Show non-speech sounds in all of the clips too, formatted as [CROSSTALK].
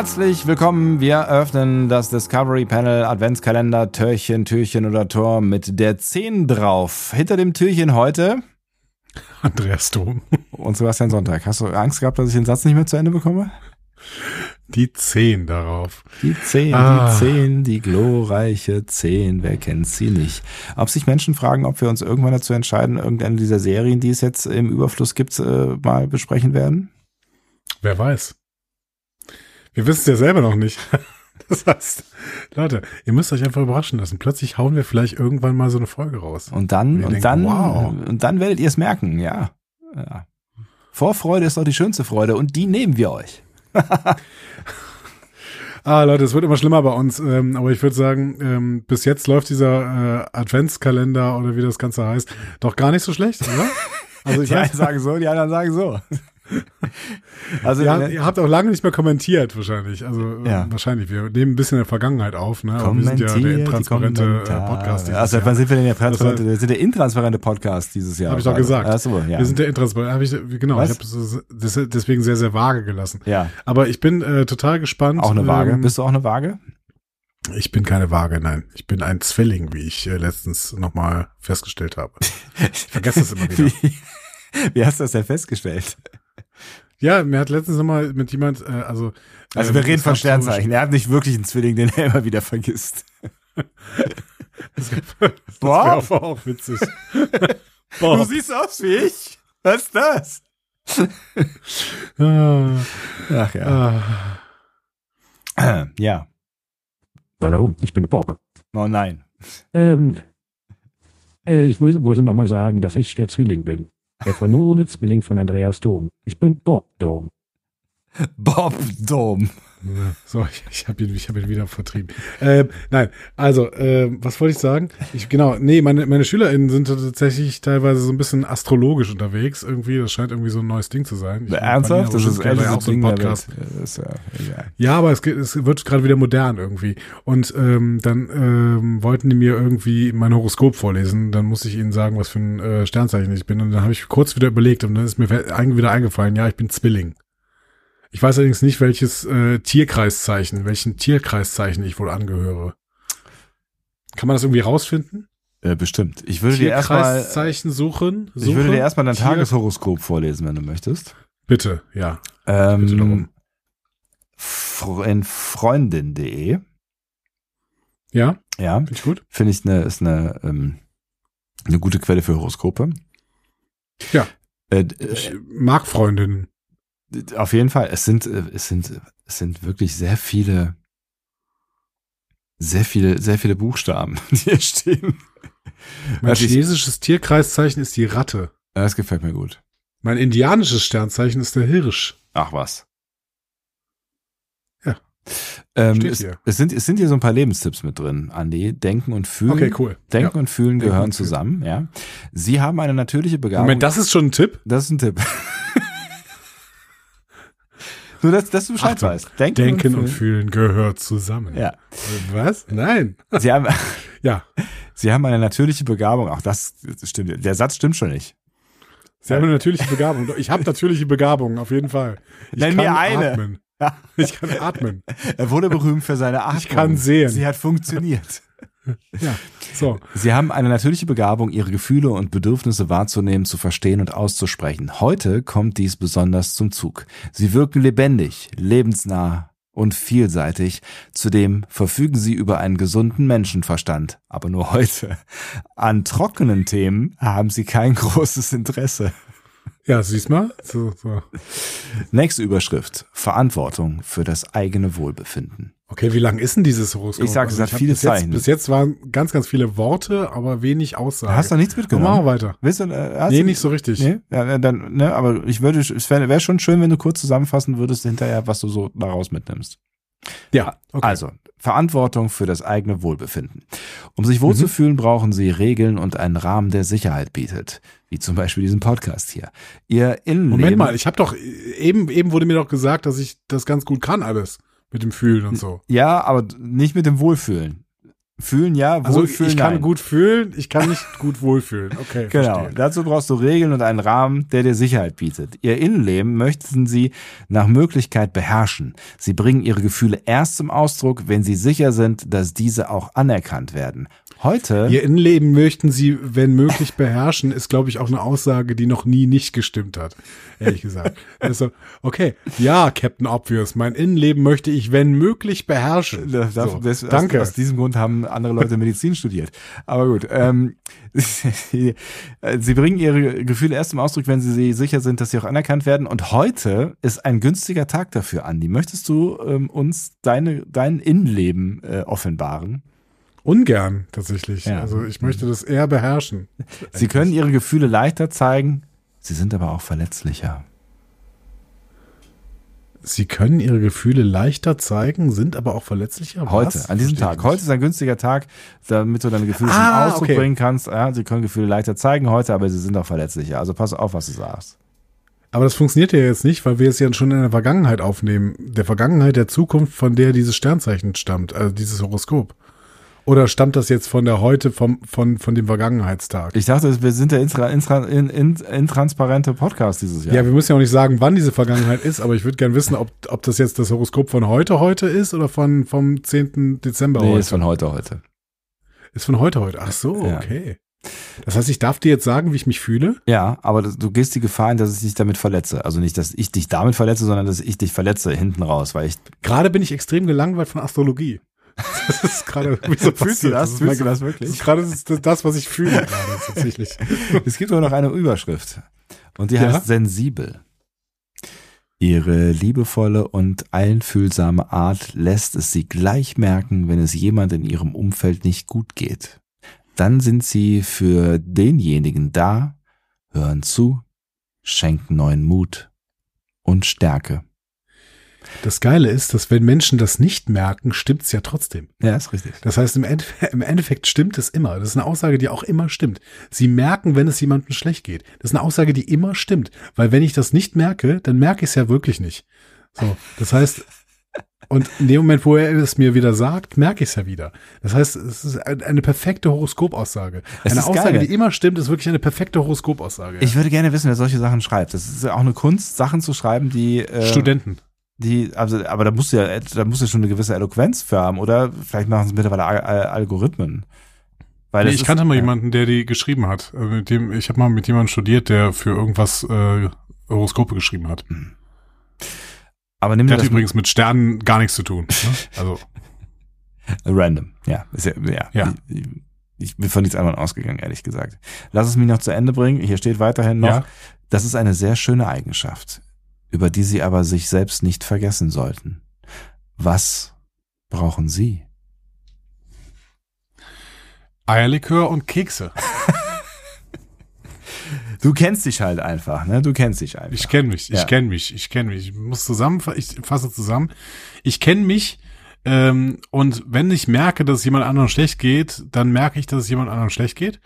Herzlich willkommen. Wir öffnen das Discovery Panel Adventskalender Türchen, Türchen oder Tor mit der 10 drauf. Hinter dem Türchen heute Andreas Dom. und Sebastian Sonntag. Hast du Angst gehabt, dass ich den Satz nicht mehr zu Ende bekomme? Die 10 darauf. Die 10, Ah. die 10, die glorreiche 10. Wer kennt sie nicht? Ob sich Menschen fragen, ob wir uns irgendwann dazu entscheiden, irgendeine dieser Serien, die es jetzt im Überfluss gibt, äh, mal besprechen werden? Wer weiß. Wir wissen es ja selber noch nicht. [LAUGHS] Das heißt, Leute, ihr müsst euch einfach überraschen lassen. Plötzlich hauen wir vielleicht irgendwann mal so eine Folge raus. Und dann, Wir und denken, dann, wow. und dann werdet ihr es merken, ja. ja. Vorfreude ist doch die schönste Freude und die nehmen wir euch. [LAUGHS] Ah, Leute, es wird immer schlimmer bei uns. Ähm, aber ich würde sagen, ähm, bis jetzt läuft dieser äh, Adventskalender oder wie das Ganze heißt, doch gar nicht so schlecht, oder? [LAUGHS] Also ich Die einen sagen so, die anderen sagen so. [LAUGHS] Also, ihr, habt, ihr habt auch lange nicht mehr kommentiert, wahrscheinlich. Also Ja. äh, wahrscheinlich. Wir nehmen ein bisschen in der Vergangenheit auf, ne? Aber wir sind ja der intransparente äh. Podcast. dieses Also, Jahr. wann sind wir denn der transparente? Wir sind der intransparente Podcast dieses Jahr. Hab ich doch gesagt. Ach so, ja. Wir sind der intransparent. Hab ich, genau, Was? ich habe das deswegen sehr, sehr vage gelassen. ja, Aber ich bin äh, total gespannt. auch eine Waage. Ähm, Bist du auch eine Waage? ich bin keine Waage, nein. Ich bin ein Zwilling, wie ich äh, letztens nochmal festgestellt habe. Ich vergesse es immer [LAUGHS] wieder. Wie, wie hast du das denn festgestellt? Ja, mir hat letztens nochmal mit jemand, äh, also. Also ähm, wir reden es von Sternzeichen. Er hat nicht wirklich einen Zwilling, den er immer wieder vergisst. [LAUGHS] Das wäre Boah, aber auch witzig. Boah. [LAUGHS] du siehst aus wie ich. Was ist das? Ah, Ach ja. ah. Ja. Hallo, ich bin Bob. Oh nein. Ähm, äh, ich muss, muss nochmal sagen, dass ich der Zwilling bin. Der verlorene Zwilling von Andreas Dom. Ich bin Bob Dom. Bob Dom. So, ich, ich habe ihn, ich hab ihn wieder vertrieben. Ähm, nein, also, ähm, was wollte ich sagen? Ich, genau, nee, meine, meine SchülerInnen sind tatsächlich teilweise so ein bisschen astrologisch unterwegs. Irgendwie, das scheint irgendwie so ein neues Ding zu sein. Ich- Ernsthaft? Das ist älteste auch so der Podcast. Ist ja. Ja, aber es, es wird gerade wieder modern irgendwie. Und ähm, dann ähm, wollten die mir irgendwie mein Horoskop vorlesen. Dann musste ich ihnen sagen, was für ein äh, Sternzeichen ich bin. Und dann habe ich kurz wieder überlegt und dann ist mir ein- wieder eingefallen, ja, ich bin Zwilling. Ich weiß allerdings nicht, welches äh, Tierkreiszeichen, welchen Tierkreiszeichen ich wohl angehöre. Kann man das irgendwie rausfinden? Äh, bestimmt. Ich würde dir erstmal, Tierkreiszeichen suchen? ich würde dir erstmal dein Tier- Tageshoroskop vorlesen, wenn du möchtest. Bitte, ja. Ähm, Bitte darum. in freundin.de. Ja, Ja, finde ich gut. finde ich eine, ist eine, ähm, eine gute Quelle für Horoskope. Ja. Äh, Ich mag Freundinnen. Auf jeden Fall. Es sind, äh, es sind, es sind wirklich sehr viele, sehr viele, sehr viele Buchstaben, [LAUGHS] die hier stehen. Mein Also ich- chinesisches Tierkreiszeichen ist die Ratte. Das gefällt mir gut. Mein indianisches Sternzeichen ist der Hirsch. Ach was. Ja. Ähm, es, es, sind, es sind hier so ein paar Lebenstipps mit drin, Andi. Denken und Fühlen. Okay, cool. Denken ja. und Fühlen Denken gehören und zusammen, ja. Sie haben eine natürliche Begabung. Moment, das ist schon ein Tipp? das ist ein Tipp. [LAUGHS] Nur, dass, dass du Bescheid Achtung. weißt. Denken, Denken und und Fühlen. Fühlen gehört zusammen. Ja. Was? Nein. Sie haben, [LAUGHS] Ja. Sie haben eine natürliche Begabung. Auch das stimmt. Der Satz stimmt schon nicht. Sie haben eine natürliche Begabung. Ich habe natürliche Begabung, auf jeden Fall. Ich Nenn kann mir eine. atmen. [LAUGHS] Ich kann atmen. Er wurde berühmt für seine Atmung. Ich kann sehen. Sie hat funktioniert. Ja. So. Sie haben eine natürliche Begabung, ihre Gefühle und Bedürfnisse wahrzunehmen, zu verstehen und auszusprechen. Heute kommt dies besonders zum Zug. Sie wirken lebendig, lebensnah und vielseitig. Zudem verfügen sie über einen gesunden Menschenverstand. Aber nur heute. An trockenen Themen haben sie kein [LAUGHS] großes Interesse. Ja, siehst mal. So, so. Nächste Überschrift. Verantwortung für das eigene Wohlbefinden. Okay, wie lang ist denn dieses Horoskop? Ich sag, es hat hab viele bis jetzt, Zeichen. Bis jetzt waren ganz, ganz viele Worte, aber wenig Aussagen. Hast du nichts mitgenommen? machen wir weiter. Willst du, äh, hast Nee, du, nicht so richtig. Nee? Ja, dann, ne, aber ich würde, es wäre wär schon schön, wenn du kurz zusammenfassen würdest hinterher, was du so daraus mitnimmst. Ja, okay. Also, Verantwortung für das eigene Wohlbefinden. Um sich Mhm. wohlzufühlen, brauchen Sie Regeln und einen Rahmen, der Sicherheit bietet. Wie zum Beispiel diesen Podcast hier. Ihr Innenleben. Moment mal, ich habe doch, eben, eben wurde mir doch gesagt, dass ich das ganz gut kann alles. Mit dem Fühlen und so. Ja, aber nicht mit dem Wohlfühlen. Fühlen ja, Also Wohlfühlen ich kann nein. gut fühlen, ich kann nicht gut wohlfühlen. Okay, Genau. verstehe. Dazu brauchst du Regeln und einen Rahmen, der dir Sicherheit bietet. Ihr Innenleben möchten sie nach Möglichkeit beherrschen. Sie bringen ihre Gefühle erst zum Ausdruck, wenn sie sicher sind, dass diese auch anerkannt werden. Heute, Ihr Innenleben möchten sie, wenn möglich, beherrschen, ist, glaube ich, auch eine Aussage, die noch nie nicht gestimmt hat. Ehrlich gesagt. [LAUGHS] Also, okay, ja, Captain Obvious, mein Innenleben möchte ich, wenn möglich, beherrschen. Das, das, So, das, danke. Aus, aus diesem Grund haben andere Leute Medizin studiert. Aber gut. Ähm, sie, [LAUGHS] sie bringen ihre Gefühle erst zum Ausdruck, wenn sie sicher sind, dass sie auch anerkannt werden. Und heute ist ein günstiger Tag dafür, Andi. Möchtest du ähm, uns deine, dein Innenleben äh, offenbaren? Ungern, tatsächlich. Ja. Also, ich möchte das eher beherrschen. Sie können ihre Gefühle leichter zeigen. Sie sind aber auch verletzlicher. Sie können ihre Gefühle leichter zeigen, sind aber auch verletzlicher. Heute, Was? an diesem Verstehe Tag. ich Heute nicht. ist ein günstiger Tag, damit du deine Gefühle Ah, zum Ausdruck okay. bringen kannst. Ja, sie können Gefühle leichter zeigen heute, aber sie sind auch verletzlicher. Also pass auf, was du sagst. Aber das funktioniert ja jetzt nicht, weil wir es ja schon in der Vergangenheit aufnehmen. Der Vergangenheit, der Zukunft, von der dieses Sternzeichen stammt, also dieses Horoskop. Oder stammt das jetzt von der heute, vom, von, von dem Vergangenheitstag? Ich dachte, wir sind der intra, intra, in, in, intransparente Podcast dieses Jahr. Ja, wir müssen ja auch nicht sagen, wann diese Vergangenheit ist, aber ich würde gern wissen, ob, ob das jetzt das Horoskop von heute heute ist oder von, vom 10. Dezember nee, heute. ist von heute heute. ist von heute heute. Ach so, Ja. okay. Das heißt, ich darf dir jetzt sagen, wie ich mich fühle? Ja, aber du gehst die Gefahr ein, dass ich dich damit verletze. Also nicht, dass ich dich damit verletze, sondern dass ich dich verletze hinten raus, weil ich. Gerade bin ich extrem gelangweilt von Astrologie. Das ist gerade wie so [LAUGHS] Fühlst du das? ist Fühlst du das wirklich? Das ist gerade das, das, was ich fühle gerade tatsächlich. Es gibt aber noch eine Überschrift. Und die Ja? heißt sensibel. Ihre liebevolle und einfühlsame Art lässt es sie gleich merken, wenn es jemand in ihrem Umfeld nicht gut geht. Dann sind sie für denjenigen da, hören zu, schenken neuen Mut und Stärke. Das Geile ist, dass wenn Menschen das nicht merken, stimmt's ja trotzdem. Ja, ist richtig. Das heißt, im Endeffekt, [LAUGHS] im Endeffekt stimmt es immer. Das ist eine Aussage, die auch immer stimmt. Sie merken, wenn es jemandem schlecht geht. Das ist eine Aussage, die immer stimmt. Weil wenn ich das nicht merke, dann merke ich es ja wirklich nicht. So, das heißt, und in dem Moment, wo er es mir wieder sagt, merke ich es ja wieder. Das heißt, es ist ein- eine perfekte Horoskopaussage. Eine Aussage, geil. die immer stimmt, ist wirklich eine perfekte Horoskopaussage. Ich würde gerne wissen, wer solche Sachen schreibt. Das ist ja auch eine Kunst, Sachen zu schreiben, die äh, Studenten. Die, also, aber da musst du ja, da musst du schon eine gewisse Eloquenz für haben, oder? Vielleicht machen es mittlerweile Al Al Algorithmen. Weil Nee, ich ist- kannte mal ja. jemanden, der die geschrieben hat. Äh, Mit dem, ich habe mal mit jemandem studiert, der für irgendwas äh, Horoskope geschrieben hat. Aber nimm Der hat das übrigens mit Sternen gar nichts zu tun. Ne? Also [LAUGHS] random. Ja, ist ja, ja. Ja. Ich, ich bin von nichts anderem ausgegangen, ehrlich gesagt. Lass es mich noch zu Ende bringen. Hier steht weiterhin noch, Ja. das ist eine sehr schöne Eigenschaft, über die Sie aber sich selbst nicht vergessen sollten. Was brauchen Sie? Eierlikör und Kekse. [LAUGHS] Du kennst dich halt einfach, ne? Du kennst dich einfach. Ich kenne mich, ich Ja. kenne mich, ich kenne mich. Ich muss zusammen, ich fasse zusammen. Ich kenne mich ähm, und wenn ich merke, dass es jemand anderem schlecht geht, dann merke ich, dass es jemand anderem schlecht geht.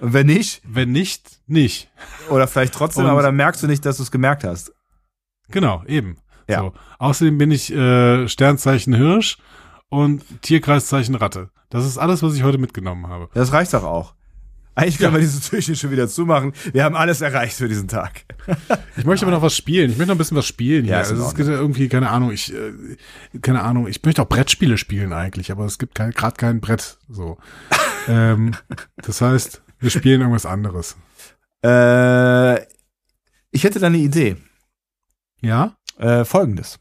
Und wenn nicht, Wenn nicht, nicht. oder vielleicht trotzdem, Und- aber dann merkst du nicht, dass du es gemerkt hast. Genau, eben. Ja. So. Außerdem bin ich äh, Sternzeichen Hirsch und Tierkreiszeichen Ratte. Das ist alles, was ich heute mitgenommen habe. Das reicht doch auch. Eigentlich können Ja. wir dieses Türchen schon wieder zumachen. Wir haben alles erreicht für diesen Tag. [LAUGHS] Ich möchte aber noch was spielen. Ich möchte noch ein bisschen was spielen hier. Ja, also es gibt ja irgendwie, keine Ahnung, ich, äh, keine Ahnung, ich möchte auch Brettspiele spielen eigentlich, aber es gibt kein, gerade kein Brett. So. [LAUGHS] ähm, das heißt, wir spielen irgendwas anderes. Äh, ich hätte da eine Idee. Ja? Äh, Folgendes.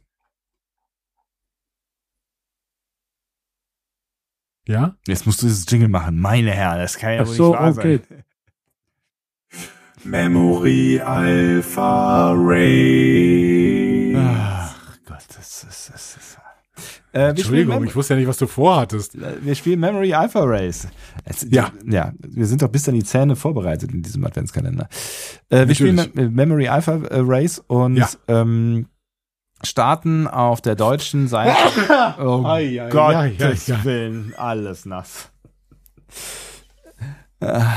Ja? Jetzt musst du dieses Jingle machen. Meine Herren, das kann ja Ach wohl so, nicht wahr okay. sein. Memory Alpha Ray. Ach Gott, das ist. Das ist äh, Entschuldigung, ich wusste ja nicht, was du vorhattest. äh, wir spielen Memory Alpha Race. Es, Ja. Ja, wir sind doch bis an die Zähne vorbereitet in diesem Adventskalender. Äh, wir spielen. Me Memory Alpha äh, Race und Ja. ähm, starten auf der deutschen Seite. [LAUGHS] oh Gottes ei, ei. Willen, alles nass. Wir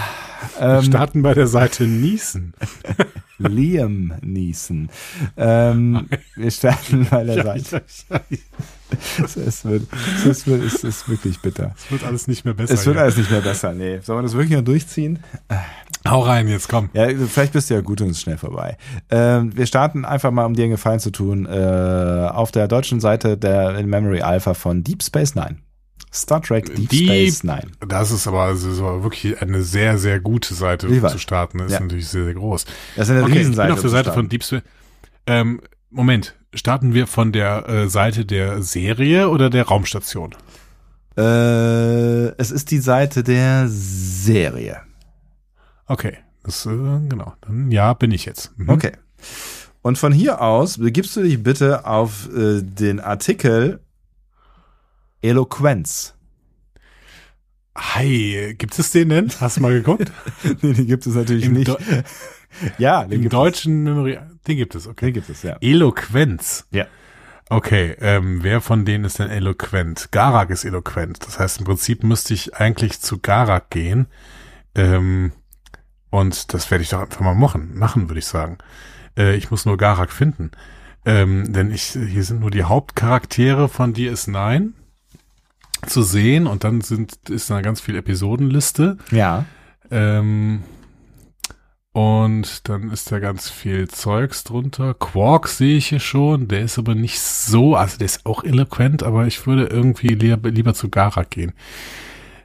ähm, starten bei der Seite Niesen. [LAUGHS] Liam Neeson. Ähm, wir starten bei der [LAUGHS] Seite. Es wird, es wird, es ist wirklich bitter. Es wird alles nicht mehr besser. Es wird hier. alles nicht mehr besser, nee. Sollen wir das wirklich noch durchziehen? Hau rein jetzt, komm. Ja, vielleicht bist du ja gut und ist schnell vorbei. Ähm, wir starten einfach mal, um dir einen Gefallen zu tun, äh, auf der deutschen Seite der in Memory Alpha von Deep Space Nine. Star Trek Deep Deep- Space Nine. Das ist aber, das ist aber wirklich eine sehr, sehr gute Seite weiß. zu starten. Ist Ja. natürlich sehr, sehr groß. Das ist eine Okay, ich bin Riesenseite. auf der Seite von. Deep Space. Ähm, Moment, starten wir von der äh, Seite der Serie oder der Raumstation? Äh, es ist die Seite der Serie. Okay, das, äh, genau. Dann ja, bin ich jetzt. Mhm. Okay. Und von hier aus begibst du dich bitte auf äh, den Artikel Eloquenz. Hi, gibt es den denn? Hast du mal geguckt? [LAUGHS] nee, den gibt es natürlich Im nicht. Deu- [LAUGHS] ja, den Im gibt deutschen Memory, den gibt es, okay. Den gibt es, ja. Eloquenz. Ja. Okay, ähm, wer von denen ist denn eloquent? Garak ist eloquent. Das heißt, im Prinzip müsste ich eigentlich zu Garak gehen. Ähm, und das werde ich doch einfach mal machen, machen, würde ich sagen. Äh, ich muss nur Garak finden. Ähm, denn ich, hier sind nur die Hauptcharaktere von DS9 zu sehen und dann sind, ist da ganz viel Episodenliste. Ja. Ähm, und dann ist da ganz viel Zeugs drunter. Quark sehe ich hier schon, der ist aber nicht so, also der ist auch eloquent, aber ich würde irgendwie lieber, lieber zu Garak gehen.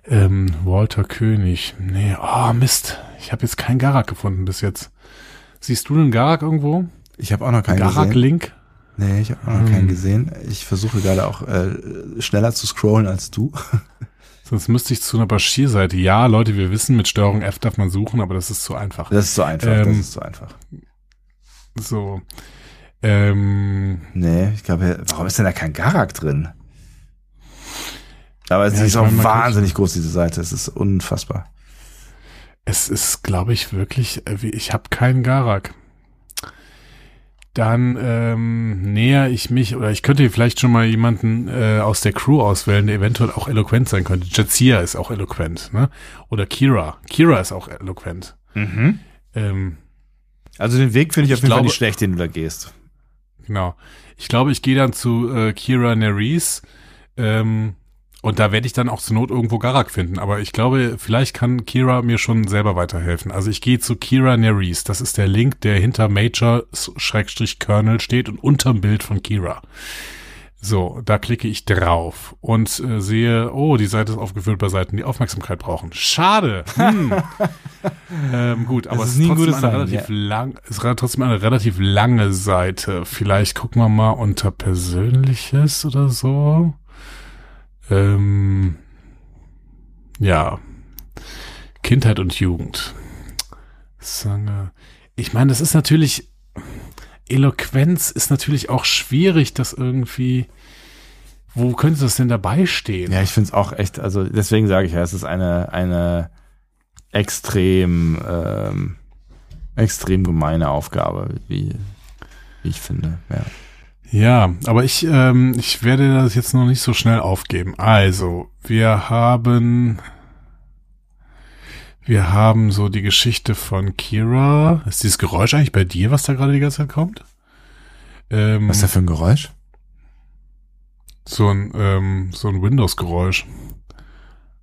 Ähm, Walter König. Nee, oh Mist. Ich habe jetzt keinen Garak gefunden bis jetzt. Siehst du den Garak irgendwo? Ich habe auch noch keinen. Garak-Link? Nee, ich habe auch noch Hm. keinen gesehen. Ich versuche gerade auch äh, schneller zu scrollen als du. [LAUGHS] Sonst müsste ich zu einer Bashir-Seite. Ja, Leute, wir wissen, mit Steuerung F darf man suchen, aber das ist zu einfach. Das ist so einfach, das Ähm, ist so einfach. So. Ähm, Nee, ich glaube, warum ist denn da kein Garak drin? Aber sie Ja, ist auch meine, wahnsinnig groß, diese Seite. Es ist unfassbar. Es ist, glaube ich, wirklich, äh, ich habe keinen Garak. Dann ähm, näher ich mich, oder ich könnte vielleicht schon mal jemanden äh, aus der Crew auswählen, der eventuell auch eloquent sein könnte. Jazia ist auch eloquent, ne? Oder Kira. Kira ist auch eloquent. Ähm, Also den Weg finde ich auf jeden Fall glaube- nicht schlecht, den du da gehst. genau. Ich glaube, ich gehe dann zu äh, Kira Nerys. Ähm, und da werde ich dann auch zur Not irgendwo Garak finden. Aber ich glaube, vielleicht kann Kira mir schon selber weiterhelfen. Also ich gehe zu Kira Nerys. Das ist der Link, der hinter Major-Kernel steht und unterm Bild von Kira. So, da klicke ich drauf und äh, sehe, oh, die Seite ist aufgefüllt bei Seiten, die Aufmerksamkeit brauchen. Schade. Hm. [LAUGHS] ähm, gut, aber es ist ist nie ein trotzdem eine relativ lang, es ist trotzdem eine relativ lange Seite. Vielleicht gucken wir mal unter Persönliches oder so. Ähm, ja. Kindheit und Jugend. Ich meine, das ist natürlich, Eloquenz ist natürlich auch schwierig, das irgendwie, wo könnte das denn dabei stehen? Ja, ich finde es auch echt, also deswegen sage ich ja, es ist eine, eine extrem, ähm, extrem gemeine Aufgabe, wie, wie ich finde. Ja. Ja, aber ich, ähm, ich werde das jetzt noch nicht so schnell aufgeben. Also, wir haben, wir haben so die Geschichte von Kira. Ist dieses Geräusch eigentlich bei dir, was da gerade die ganze Zeit kommt? Ähm, Was ist da für ein Geräusch? so ein, ähm, so ein Windows-Geräusch.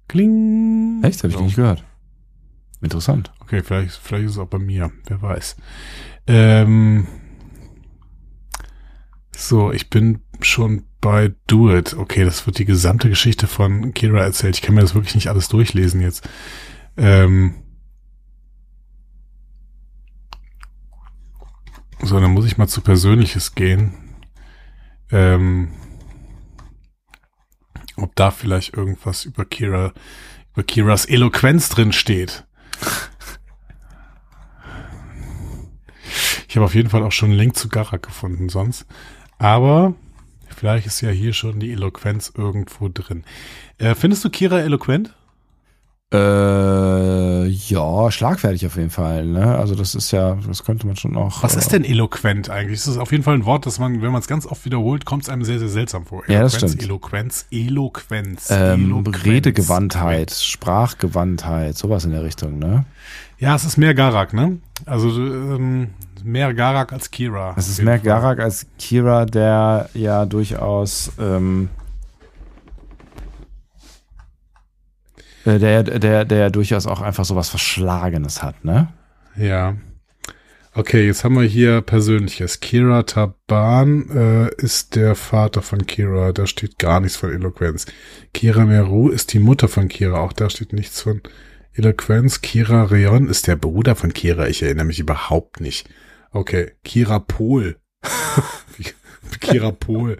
Kling. Echt? Habe ich So. nicht gehört. Interessant. Okay, vielleicht, vielleicht ist es auch bei mir. Wer weiß. Ähm, so, ich bin schon bei Do It. Okay, das wird die gesamte Geschichte von Kira erzählt. Ich kann mir das wirklich nicht alles durchlesen jetzt. Ähm, so, dann muss ich mal zu Persönliches gehen. Ähm, ob da vielleicht irgendwas über Kira, über Kiras Eloquenz drin steht. Ich habe auf jeden Fall auch schon einen Link zu Garak gefunden sonst. Aber vielleicht ist ja hier schon die Eloquenz irgendwo drin. Äh, findest du Kira eloquent? Äh, ja, schlagfertig auf jeden Fall. Ne? Also das ist ja, das könnte man schon noch. Was äh, ist denn eloquent eigentlich? Das ist auf jeden Fall ein Wort, das man, wenn man es ganz oft wiederholt, kommt es einem sehr, sehr seltsam vor. Ja, das Eloquenz, stimmt. Eloquenz, Eloquenz, Ähm, Eloquenz. Redegewandtheit, Sprachgewandtheit, sowas in der Richtung, ne? Ja, es ist mehr Garak, ne? Also ähm, mehr Garak als Kira. Es ist mehr Fall. Garak als Kira, der ja durchaus ähm, äh, der, der, der durchaus auch einfach sowas Verschlagenes hat, ne? Ja. Okay, jetzt haben wir hier Persönliches. Kira Taban äh, ist der Vater von Kira. Da steht gar nichts von Eloquenz. Kira Meru ist die Mutter von Kira. Auch da steht nichts von Eloquenz. Kira Reon ist der Bruder von Kira. Ich erinnere mich überhaupt nicht. Okay, Kira Pol. [LAUGHS] Kira [LAUGHS] der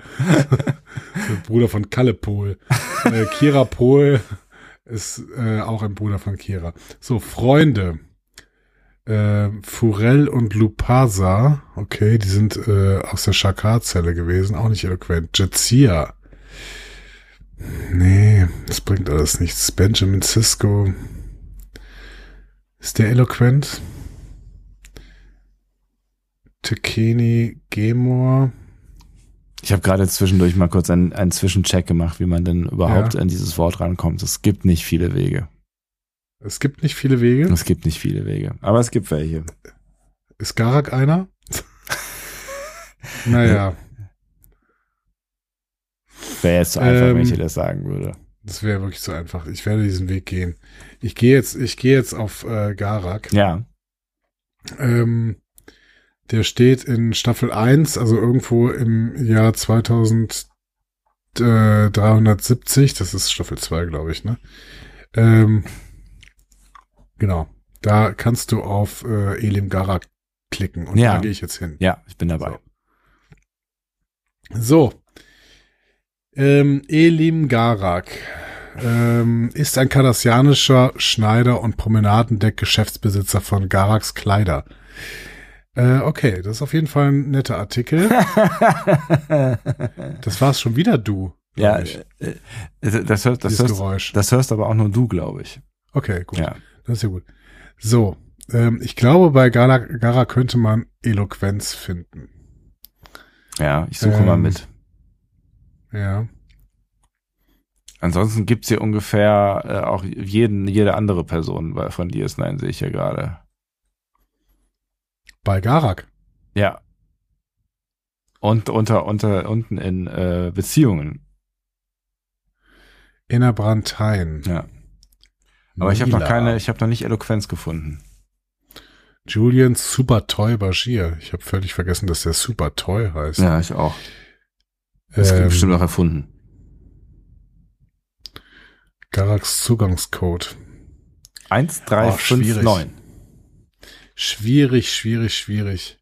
Bruder von Kalle Pol. Äh, Kira Pol ist äh, auch ein Bruder von Kira. So, Freunde. Äh, Furel und Lupasa, okay, die sind äh, aus der Shakar-Zelle gewesen, auch nicht eloquent. Jetsia. Nee, das bringt alles nichts. Benjamin Sisko. Ist der eloquent? Tekeni Gemor. Ich habe gerade zwischendurch mal kurz einen, einen Zwischencheck gemacht, wie man denn überhaupt Ja. an dieses Wort rankommt. Es gibt nicht viele Wege. Es gibt nicht viele Wege. Es gibt nicht viele Wege. Aber es gibt welche. Ist Garak einer? naja, Wäre jetzt zu einfach, Ähm, wenn ich dir das sagen würde. das wäre wirklich so einfach. Ich werde diesen Weg gehen. Ich gehe jetzt, ich gehe jetzt auf äh, Garak. Ja. Ähm, der steht in Staffel 1, also irgendwo im Jahr 2370. Das ist Staffel 2, glaube ich, ne? Ähm, genau. Da kannst du auf äh, Elim Garak klicken und Ja. da gehe ich jetzt hin. Ja, ich bin dabei. So. Ähm, Elim Garak ähm, ist ein kardassianischer Schneider und Promenadendeck-Geschäftsbesitzer von Garaks Kleider. Äh, okay, das ist auf jeden Fall ein netter Artikel. [LAUGHS] Das war's schon wieder du. ja, ich, äh, äh, das, hörst, das, hörst, Geräusch. das hörst aber auch nur du, glaube ich. Okay, gut. Ja. Das ist ja gut. So, ähm, ich glaube, bei Gara, Gara könnte man Eloquenz finden. Ja, ich suche Ähm, mal mit. Ja. Ansonsten gibt's hier ungefähr äh, auch jeden, jede andere Person von DS9, sehe ich ja gerade. Bei Garak. Ja. Und unter, unter, unten in äh, Beziehungen. Innerbrantein. Ja. Aber ich habe noch Mila. keine, ich habe noch nicht Eloquenz gefunden. Julian Super Toy Bashir. Ich habe völlig vergessen, dass der Super Toy heißt. Ja, ich auch. Das ähm, bestimmt auch erfunden. Garaks Zugangscode. 1359. Schwierig, schwierig, schwierig.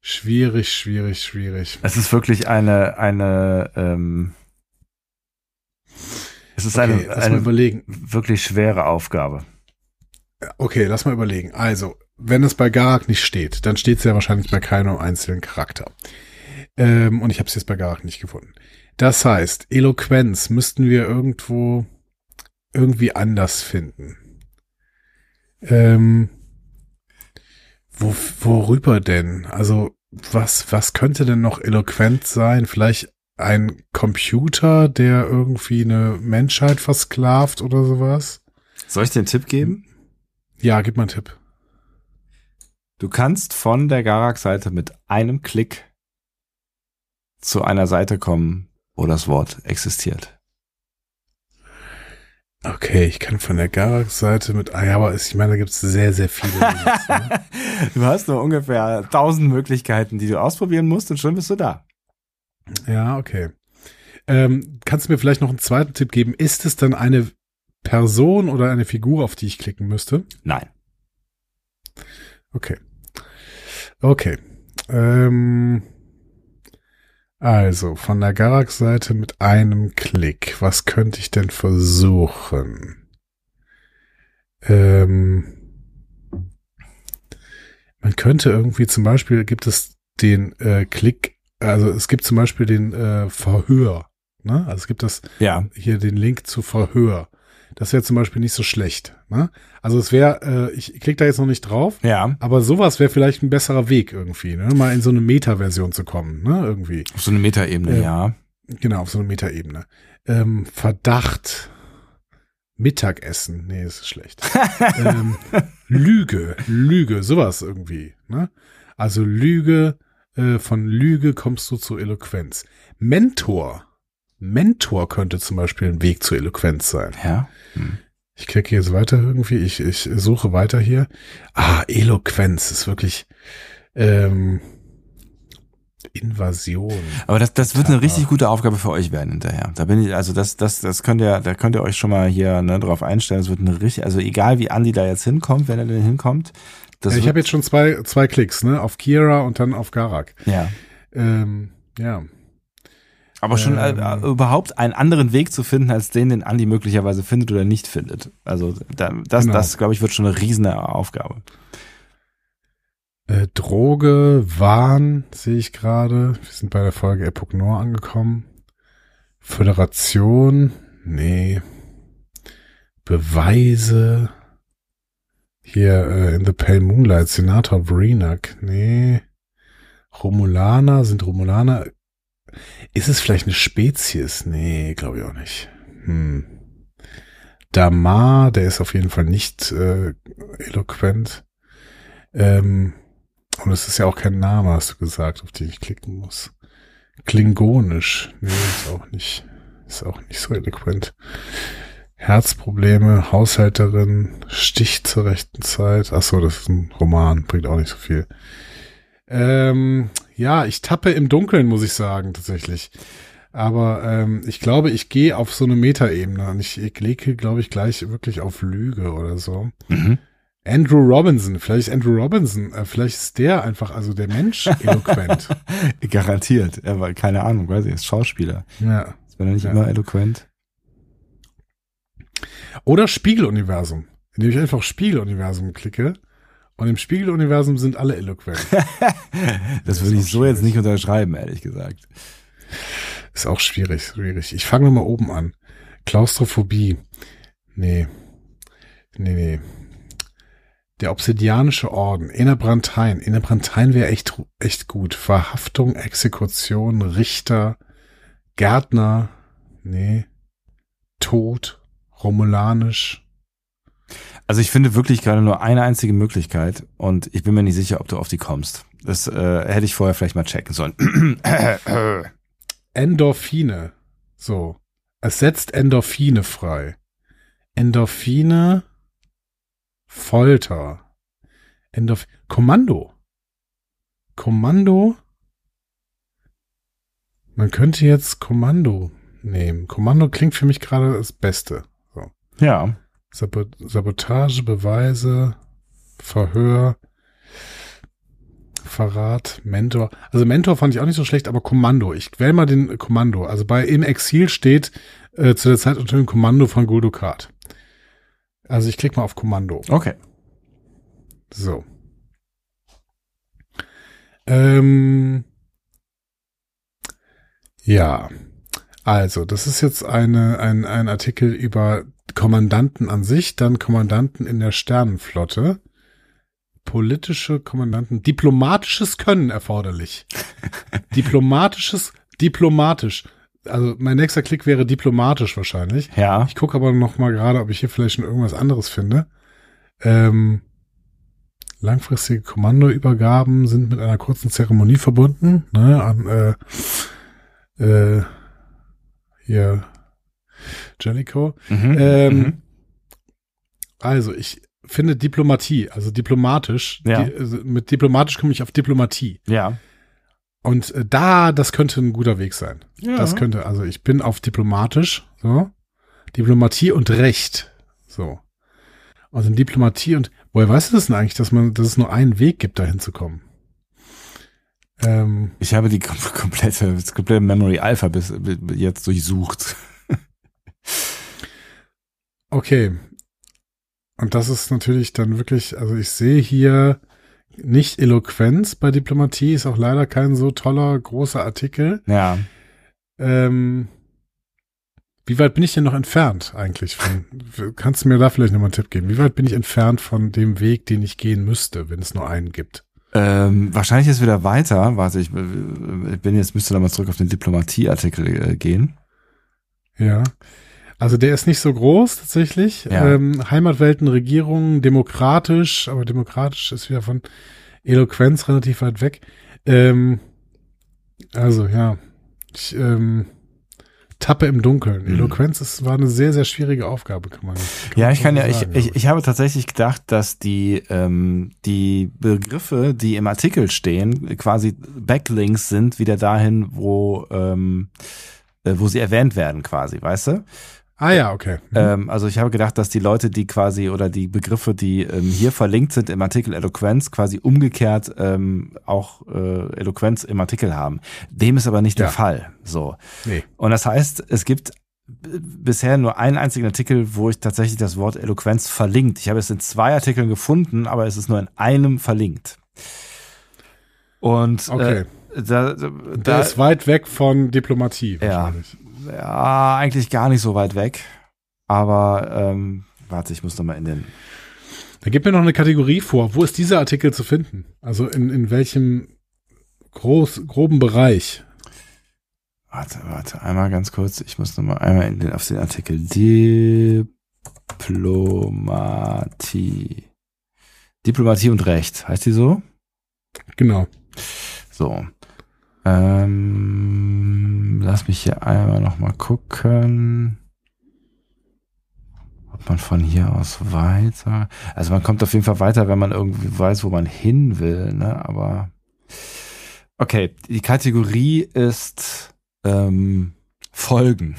Schwierig, schwierig, schwierig. Es ist wirklich eine, eine, ähm, es ist Okay, eine, lass mal eine überlegen. wirklich schwere Aufgabe. Okay, lass mal überlegen. Also, wenn es bei Garak nicht steht, dann steht es ja wahrscheinlich bei keinem einzelnen Charakter. Ähm, und ich habe es jetzt bei Garak nicht gefunden. Das heißt, Eloquenz müssten wir irgendwo irgendwie anders finden. Ähm, wo, worüber denn? Also, was, was könnte denn noch eloquent sein? Vielleicht ein Computer, der irgendwie eine Menschheit versklavt oder sowas? Soll ich dir einen Tipp geben? Ja, gib mal einen Tipp. Du kannst von der Garak-Seite mit einem Klick zu einer Seite kommen, wo das Wort existiert. Okay, ich kann von der Garak-Seite mit, ah ja, aber ich meine, da gibt es sehr, sehr viele. [LAUGHS] Links, ne? Du hast nur ungefähr tausend Möglichkeiten, die du ausprobieren musst und schon bist du da. ja, okay. Ähm, kannst du mir vielleicht noch einen zweiten Tipp geben? Ist es dann eine Person oder eine Figur, auf die ich klicken müsste? Nein. Okay. Okay. Ähm, also, von der Garak-Seite mit einem Klick. Was könnte ich denn versuchen? Ähm, man könnte irgendwie zum Beispiel gibt es den äh, Klick, also es gibt zum Beispiel den äh, Verhör. Ne? Also es gibt das Ja. hier den Link zu Verhör. Das wäre zum Beispiel nicht so schlecht. Ne? Also es wäre, äh, ich klicke da jetzt noch nicht drauf, Ja. aber sowas wäre vielleicht ein besserer Weg irgendwie, ne? mal in so eine Meta-Version zu kommen, ne? irgendwie. Auf so eine Metaebene, Ja. ja. Genau, auf so eine Metaebene. Ähm, Verdacht. Mittagessen. Nee, ist schlecht. [LAUGHS] ähm, Lüge. Lüge. Sowas irgendwie. Ne? Also Lüge. Äh, von Lüge kommst du zu Eloquenz. Mentor. Mentor könnte zum Beispiel ein Weg zur Eloquenz sein. Ja. Ich klicke jetzt weiter irgendwie. Ich, ich suche weiter hier. Ah, Eloquenz ist wirklich ähm, Invasion. Aber das, das wird eine richtig gute Aufgabe für euch werden hinterher. Da bin ich, also das, das, das könnt ihr, da könnt ihr euch schon mal hier ne, drauf einstellen. Es wird eine richtig, also egal wie Andi da jetzt hinkommt, wenn er denn hinkommt. Das ich habe jetzt schon zwei, zwei Klicks, ne? Auf Kira und dann auf Garak. ja. Ähm, ja. Aber schon Ähm. äh, überhaupt einen anderen Weg zu finden, als den, den Andi möglicherweise findet oder nicht findet. Also da, das, Genau. das glaube ich, wird schon eine riesige Aufgabe. Äh, Droge, Wahn, sehe ich gerade. Wir sind bei der Folge Epoch Noir angekommen. Föderation, nee. Beweise. Hier äh, in The Pale Moonlight, Senator Brenak, nee. Romulaner, sind Romulaner. Ist es vielleicht eine Spezies? Nee, glaube ich auch nicht. Hm. Damar, der ist auf jeden Fall nicht äh, eloquent. Ähm, und es ist ja auch kein Name, hast du gesagt, auf den ich klicken muss. Klingonisch. Nee, ist auch nicht, ist auch nicht so eloquent. Herzprobleme, Haushälterin, Stich zur rechten Zeit. Ach so, das ist ein Roman, bringt auch nicht so viel. Ähm, ja, ich tappe im Dunkeln, muss ich sagen, tatsächlich. Aber ähm, ich glaube, ich gehe auf so eine Metaebene und ich, ich klicke, glaube ich, gleich wirklich auf Lüge oder so. Mhm. Andrew Robinson, vielleicht ist Andrew Robinson, äh, vielleicht ist der einfach, also der Mensch [LAUGHS] eloquent. Garantiert. Er war, keine Ahnung, weiß ich, ist Schauspieler. ja. Ist man nicht Ja. immer eloquent? Oder Spiegeluniversum, indem ich einfach Spiegeluniversum klicke und im Spiegeluniversum sind alle eloquent. [LAUGHS] Das ist würde ich so jetzt schwierig. nicht unterschreiben, ehrlich gesagt. Ist auch schwierig, schwierig. Ich fange mal oben an. Klaustrophobie. Nee. Nee, nee. Der Obsidianische Orden. Innerbrantein. Innerbrantein wäre echt, echt gut. Verhaftung, Exekution, Richter, Gärtner. Nee. Tod. Romulanisch. Also ich finde wirklich gerade nur eine einzige Möglichkeit und ich bin mir nicht sicher, ob du auf die kommst. Das äh, hätte ich vorher vielleicht mal checken sollen. [CLEARS THROAT] Endorphine. So. Es setzt Endorphine frei. Endorphine. Folter. Endorph Kommando. Kommando. Man könnte jetzt Kommando nehmen. Kommando klingt für mich gerade das Beste. So. ja. Sabo Sabotage, Beweise, Verhör, Verrat, Mentor. Also Mentor fand ich auch nicht so schlecht, aber Kommando. Ich wähle mal den Kommando. Also bei Im Exil steht äh, zu der Zeit unter dem Kommando von Guldukat. Also ich klicke mal auf Kommando. Okay. So. Ähm, ja. Also, das ist jetzt eine, ein, ein Artikel über Kommandanten an sich, dann Kommandanten in der Sternenflotte, politische Kommandanten, diplomatisches Können erforderlich. [LAUGHS] diplomatisches, diplomatisch. Also mein nächster Klick wäre diplomatisch wahrscheinlich. Ja. Ich gucke aber noch mal gerade, ob ich hier vielleicht schon irgendwas anderes finde. Ähm, langfristige Kommandoübergaben sind mit einer kurzen Zeremonie verbunden. Ne, an, äh, äh, hier Jellicoe. Mhm. Ähm, Mhm. Also ich finde Diplomatie, also diplomatisch. Ja. Die, also mit diplomatisch komme ich auf Diplomatie. Ja. Und äh, da, das könnte ein guter Weg sein. ja. Das könnte, also ich bin auf diplomatisch, so. Diplomatie und Recht, so. In Diplomatie und, woher weißt du das denn eigentlich, dass man, dass es nur einen Weg gibt, da hinzukommen? Ähm, Ich habe die kom [LAUGHS] komplette, das komplette Memory Alpha bis bis jetzt durchsucht. Okay. Und das ist natürlich dann wirklich, also ich sehe hier nicht Eloquenz bei Diplomatie, ist auch leider kein so toller, großer Artikel. Ja. Ähm, wie weit bin ich denn noch entfernt eigentlich von, kannst du mir da vielleicht nochmal einen Tipp geben? Wie weit bin ich entfernt von dem Weg, den ich gehen müsste, wenn es nur einen gibt? Ähm, wahrscheinlich ist wieder weiter. Warte, ich, ich bin jetzt, müsste da mal zurück auf den Diplomatie-Artikel äh, gehen. Ja. Also der ist nicht so groß tatsächlich. Ja. Ähm, Heimatwelten, Regierungen, demokratisch, aber demokratisch ist wieder von Eloquenz relativ weit weg. Ähm, also ja, ich ähm, tappe im Dunkeln. Mhm. Eloquenz ist, war eine sehr, sehr schwierige Aufgabe, kann man. Kann Ja, man ich kann ja, ich, sagen, ich, ich habe tatsächlich gedacht, dass die, ähm, die Begriffe, die im Artikel stehen, quasi Backlinks sind wieder dahin, wo, ähm, äh, wo sie erwähnt werden, quasi, weißt du? Ah ja, okay. Mhm. Ähm, also ich habe gedacht, dass die Leute, die quasi oder die Begriffe, die ähm, hier verlinkt sind im Artikel Eloquenz, quasi umgekehrt ähm, auch äh, Eloquenz im Artikel haben. Dem ist aber nicht Ja. der Fall. So. Nee. Und das heißt, es gibt b- bisher nur einen einzigen Artikel, wo ich tatsächlich das Wort Eloquenz verlinkt. Ich habe es in zwei Artikeln gefunden, aber es ist nur in einem verlinkt. Und Okay. äh, da, da, Der ist weit weg von Diplomatie wahrscheinlich. ja, eigentlich gar nicht so weit weg. Aber ähm, warte, ich muss noch mal in den. Da gib mir noch eine Kategorie vor. Wo ist dieser Artikel zu finden? Also in, in welchem groß, groben Bereich? Warte, warte, einmal ganz kurz. Ich muss noch mal einmal in den, auf den Artikel Diplomatie. Diplomatie und Recht. Heißt die so? Genau. So. Ähm, lass mich hier einmal noch mal gucken. Ob man von hier aus weiter. Also man kommt auf jeden Fall weiter, wenn man irgendwie weiß, wo man hin will, ne? Aber okay, die Kategorie ist ähm, Folgen.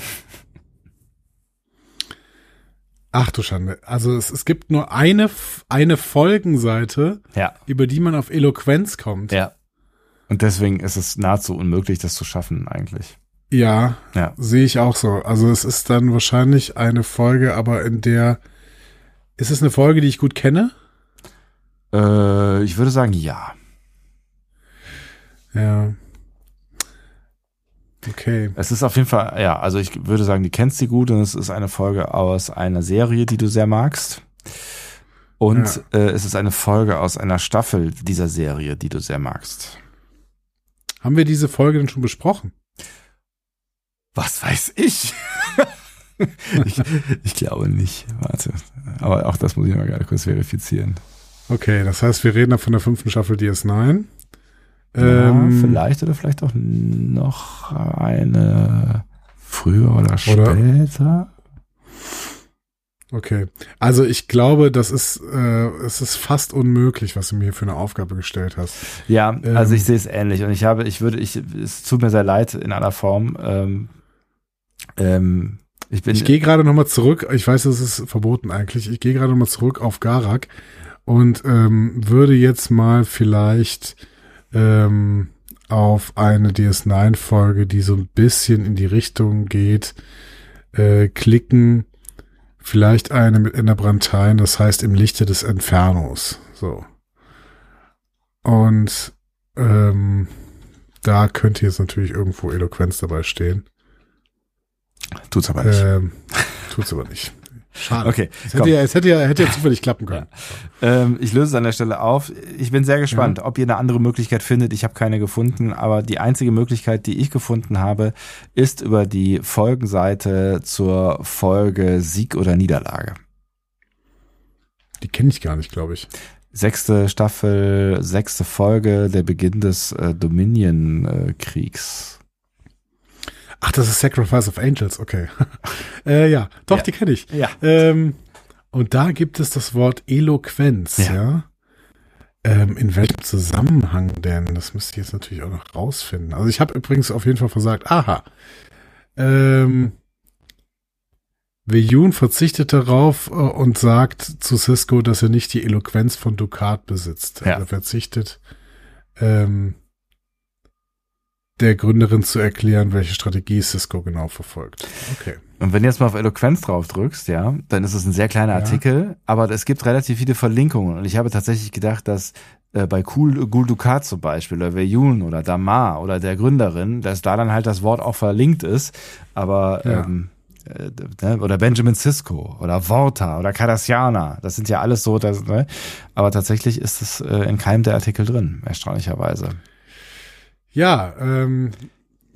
Ach du Schande. Also es, es gibt nur eine, eine Folgenseite, Ja. über die man auf Eloquenz kommt. Ja. Und deswegen ist es nahezu unmöglich, das zu schaffen, eigentlich. Ja, Ja. sehe ich auch so. Also es ist dann wahrscheinlich eine Folge, aber in der ist es eine Folge, die ich gut kenne? Äh, ich würde sagen, ja. Ja. Okay. Es ist auf jeden Fall, ja, also ich würde sagen, die kennst du gut und es ist eine Folge aus einer Serie, die du sehr magst. Und äh, es ist eine Folge aus einer Staffel dieser Serie, die du sehr magst. Haben wir diese Folge denn schon besprochen? Was weiß ich? [LAUGHS] ich, ich glaube nicht. Warte. Aber auch das muss ich mal gerade kurz verifizieren. Okay, das heißt, wir reden da von der fünften Staffel DS9. ja, Ähm, vielleicht oder vielleicht auch noch eine früher oder Oder- später. Okay. Also ich glaube, das ist, äh, es ist fast unmöglich, was du mir hier für eine Aufgabe gestellt hast. Ja, Ähm, also ich sehe es ähnlich und ich habe, ich würde, ich, es tut mir sehr leid in aller Form. Ähm, ähm, ich bin, Ich gehe gerade nochmal zurück, ich weiß, das ist verboten eigentlich, ich gehe gerade nochmal zurück auf Garak und ähm, würde jetzt mal vielleicht ähm, auf eine DS9-Folge, die so ein bisschen in die Richtung geht, äh, klicken. Vielleicht eine mit Ender Brantein, das heißt im Lichte des Infernos. So. Und ähm, da könnte jetzt natürlich irgendwo Eloquenz dabei stehen. tut's aber nicht. Ähm, tut's aber nicht. Schade. okay, Es hätte ja, es hätte ja, hätte ja zufällig klappen können. [LAUGHS] Ähm, ich löse es an der Stelle auf. Ich bin sehr gespannt, ob ihr eine andere Möglichkeit findet. Ich habe keine gefunden, aber die einzige Möglichkeit, die ich gefunden habe, ist über die Folgenseite zur Folge Sieg oder Niederlage. Die kenne ich gar nicht, glaube ich. Sechste Staffel, sechste Folge, der Beginn des äh, Dominion-Kriegs. Ach, das ist Sacrifice of Angels, okay. [LAUGHS] äh, ja, doch, Ja. die kenne ich. ja. Ähm, und da gibt es das Wort Eloquenz, ja. Ja. Ähm, in welchem Zusammenhang denn? Das müsste ich jetzt natürlich auch noch rausfinden. Also ich habe übrigens auf jeden Fall versagt, aha. Ähm, Veyun verzichtet darauf äh, und sagt zu Cisco, dass er nicht die Eloquenz von Ducat besitzt. Ja. Er verzichtet ähm, der Gründerin zu erklären, welche Strategie Cisco genau verfolgt. Okay. Und wenn du jetzt mal auf Eloquenz drauf drückst, ja, dann ist es ein sehr kleiner Ja. Artikel, aber es gibt relativ viele Verlinkungen. Und ich habe tatsächlich gedacht, dass äh, bei Cool, Gul Dukat zum Beispiel, oder Weyun oder Damar oder der Gründerin, dass da dann halt das Wort auch verlinkt ist. Aber Ja. ähm, äh, ne, oder Benjamin Sisko oder Vorta oder Cardassiana, das sind ja alles so, das, ne? aber tatsächlich ist es äh, in keinem der Artikel drin, erstaunlicherweise. Ja, ähm,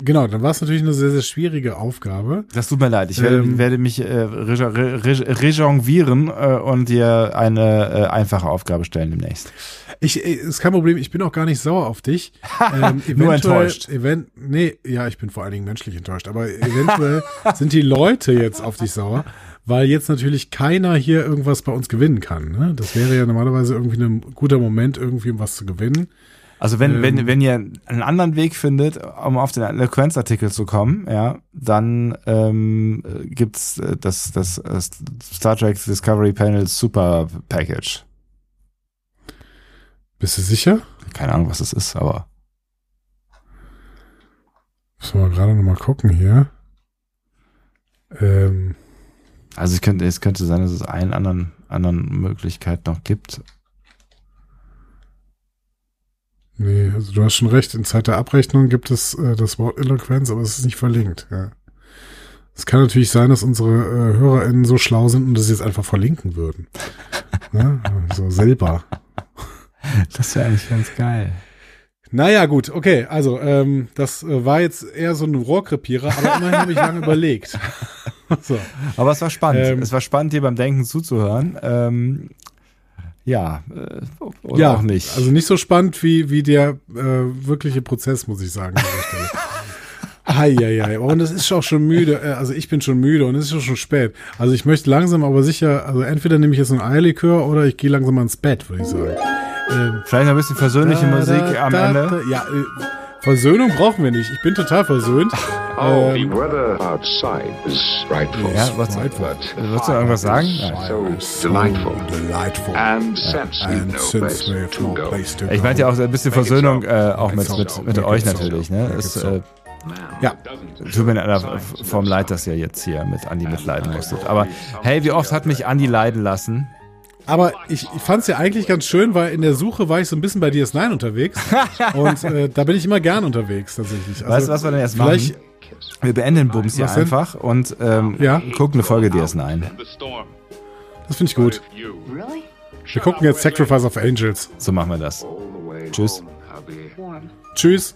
genau, dann war es natürlich eine sehr, sehr schwierige Aufgabe. Das tut mir leid. Ich werde, Ähm. werde mich äh, reja- re, re, rejongieren äh, und dir eine äh, einfache Aufgabe stellen demnächst. Ich, äh, ist kein Problem, ich bin auch gar nicht sauer auf dich. [LAUGHS] Ähm, Nur enttäuscht. Event, nee, ja, ich bin vor allen Dingen menschlich enttäuscht, aber eventuell [LAUGHS] sind die Leute jetzt auf dich sauer, weil jetzt natürlich keiner hier irgendwas bei uns gewinnen kann. Ne? Das wäre ja normalerweise irgendwie ein guter Moment, irgendwie um was zu gewinnen. Also wenn, Ähm. wenn, wenn ihr einen anderen Weg findet, um auf den Eloquenz-Artikel zu kommen, ja, dann ähm, äh, gibt's äh, das, das Star Trek Discovery Panel Super Package. Bist du sicher? Keine Ahnung, was das ist, aber Müssen wir gerade noch mal gucken hier. Ähm, also es könnte, es könnte sein, dass es einen anderen, anderen Möglichkeit noch gibt. Nee, also du hast schon recht, in Zeit der Abrechnung gibt es äh, das Wort Eloquenz, aber es ist nicht verlinkt. Ja. Es kann natürlich sein, dass unsere äh, HörerInnen so schlau sind und das jetzt einfach verlinken würden. ja, [LAUGHS] so selber. Das wäre eigentlich ganz geil. Naja, gut, okay, also ähm, das äh, war jetzt eher so ein Rohrkrepierer, aber immerhin habe ich lange überlegt. [LAUGHS] so. Aber es war spannend. Ähm. es war spannend, dir beim Denken zuzuhören. Ähm, ja, äh, oder ja, auch nicht. also nicht so spannend wie, wie der äh, wirkliche Prozess, muss ich sagen. Eieiei, [LAUGHS] und es ist auch schon müde, äh, also ich bin schon müde und es ist auch schon spät. Also ich möchte langsam aber sicher, also entweder nehme ich jetzt ein Eierlikör oder ich gehe langsam mal ins Bett, würde ich sagen. Ähm, Vielleicht noch ein bisschen versöhnliche da, Musik da, am da, Ende. Da, ja, äh, Versöhnung brauchen wir nicht. Ich bin total versöhnt. [LAUGHS] Oh, Ähm, the weather outside is frightful. Ja, was, Frightful. wolltest du irgendwas sagen? Nein. So delightful. Delightful. And since we've And no since place we have to no go. place to Ich meinte ja auch ein bisschen Versöhnung, äh, auch mit, euch natürlich. Ne? Äh, Ja. tut mir in einer Form leid, dass ihr jetzt hier mit Andi mitleiden musstet. Aber hey, wie oft hat mich Andi leiden lassen? Aber ich, ich fand es ja eigentlich ganz schön, weil in der Suche war ich so ein bisschen bei DS9 unterwegs. [LAUGHS] und äh, da bin ich immer gern unterwegs tatsächlich. Also, Weißt du, was wir denn vielleicht, machen? Wir beenden den Bums hier einfach und ähm, Ja. gucken eine Folge DS9. Das finde ich gut. Wir gucken jetzt Sacrifice of Angels. So machen wir das. Tschüss. Tschüss.